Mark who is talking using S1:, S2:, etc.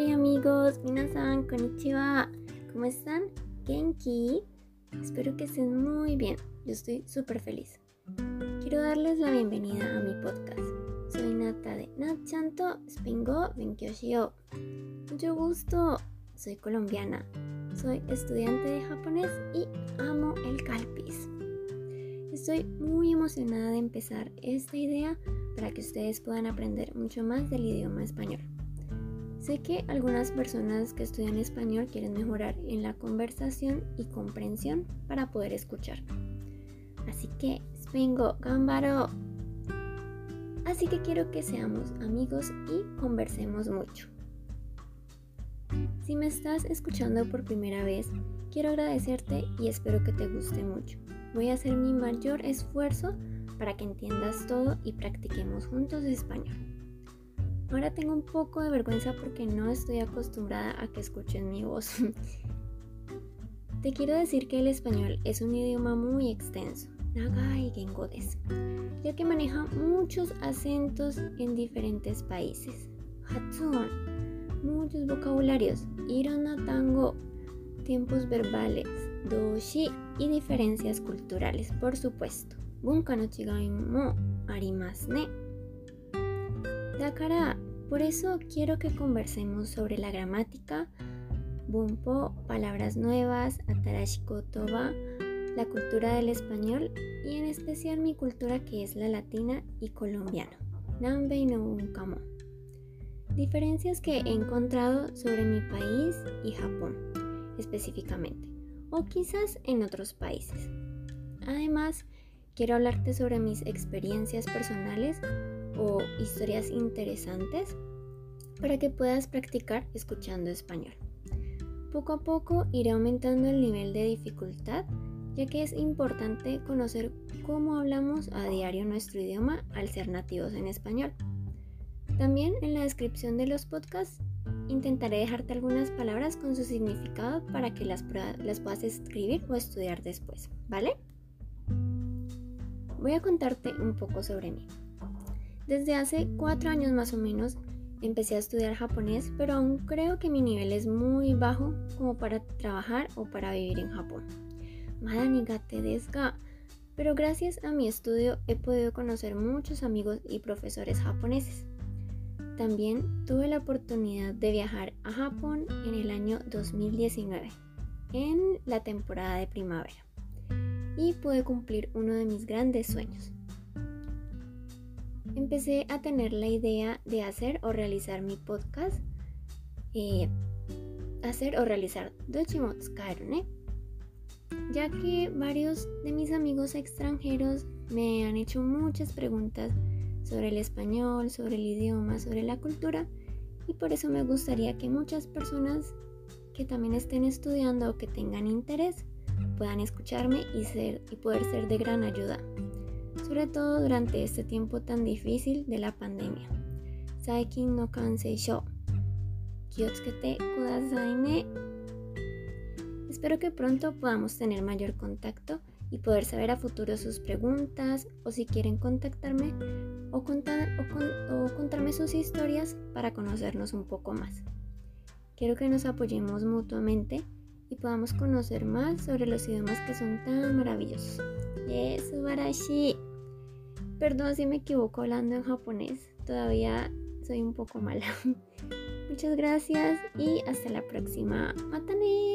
S1: Hola amigos, minasan, konnichiwa. ¿Cómo están? Genki. Espero que estén muy bien. Yo estoy súper feliz. Quiero darles la bienvenida a mi podcast. Soy Nata de Natchanto Spengo Benkyoshio. Mucho gusto. Soy colombiana. Soy estudiante de japonés y amo el calpis. Estoy muy emocionada de empezar esta idea para que ustedes puedan aprender mucho más del idioma español. Sé que algunas personas que estudian español quieren mejorar en la conversación y comprensión para poder escuchar. Así que, vengo, gambaro. Así que quiero que seamos amigos y conversemos mucho. Si me estás escuchando por primera vez, quiero agradecerte y espero que te guste mucho. Voy a hacer mi mayor esfuerzo para que entiendas todo y practiquemos juntos español. Ahora tengo un poco de vergüenza porque no estoy acostumbrada a que escuchen mi voz. Te quiero decir que el español es un idioma muy extenso, nagai gengo ya que maneja muchos acentos en diferentes países. Hatsuon, muchos vocabularios, irona tango, tiempos verbales, doshi y diferencias culturales, por supuesto. Bunka no chigai mo arimasu ne. Dakara, por eso quiero que conversemos sobre la gramática, bumpo, palabras nuevas, atarashiko toba, la cultura del español y en especial mi cultura que es la latina y colombiana. Nanbei no unkamo. Diferencias que he encontrado sobre mi país y Japón específicamente, o quizás en otros países. Además, quiero hablarte sobre mis experiencias personales o historias interesantes para que puedas practicar escuchando español. Poco a poco iré aumentando el nivel de dificultad, ya que es importante conocer cómo hablamos a diario nuestro idioma al ser nativos en español. También en la descripción de los podcasts intentaré dejarte algunas palabras con su significado para que las, puedas escribir o estudiar después, ¿vale? Voy a contarte un poco sobre mí. Desde hace cuatro años más o menos empecé a estudiar japonés, pero aún creo que mi nivel es muy bajo como para trabajar o para vivir en Japón. Madanigate desga. Pero gracias a mi estudio he podido conocer muchos amigos y profesores japoneses. También tuve la oportunidad de viajar a Japón en el año 2019, en la temporada de primavera, y pude cumplir uno de mis grandes sueños, empecé a tener la idea de hacer o realizar mi podcast. Eh, hacer o realizar Dochimotsukarune, ya que varios de mis amigos extranjeros me han hecho muchas preguntas sobre el español, sobre el idioma, sobre la cultura y por eso me gustaría que muchas personas que también estén estudiando o que tengan interés puedan escucharme y, ser, y poder ser de gran ayuda sobre todo durante este tiempo tan difícil de la pandemia. Saikin no kansei shou. Kiotsukete kudasai ne. Espero que pronto podamos tener mayor contacto y poder saber a futuro sus preguntas o si quieren contactarme o, contar, o contarme sus historias para conocernos un poco más. Quiero que nos apoyemos mutuamente y podamos conocer más sobre los idiomas que son tan maravillosos. Yes, subarashi. Perdón si me equivoco hablando en japonés, todavía soy un poco mala. Muchas gracias y hasta la próxima. ¡Matane!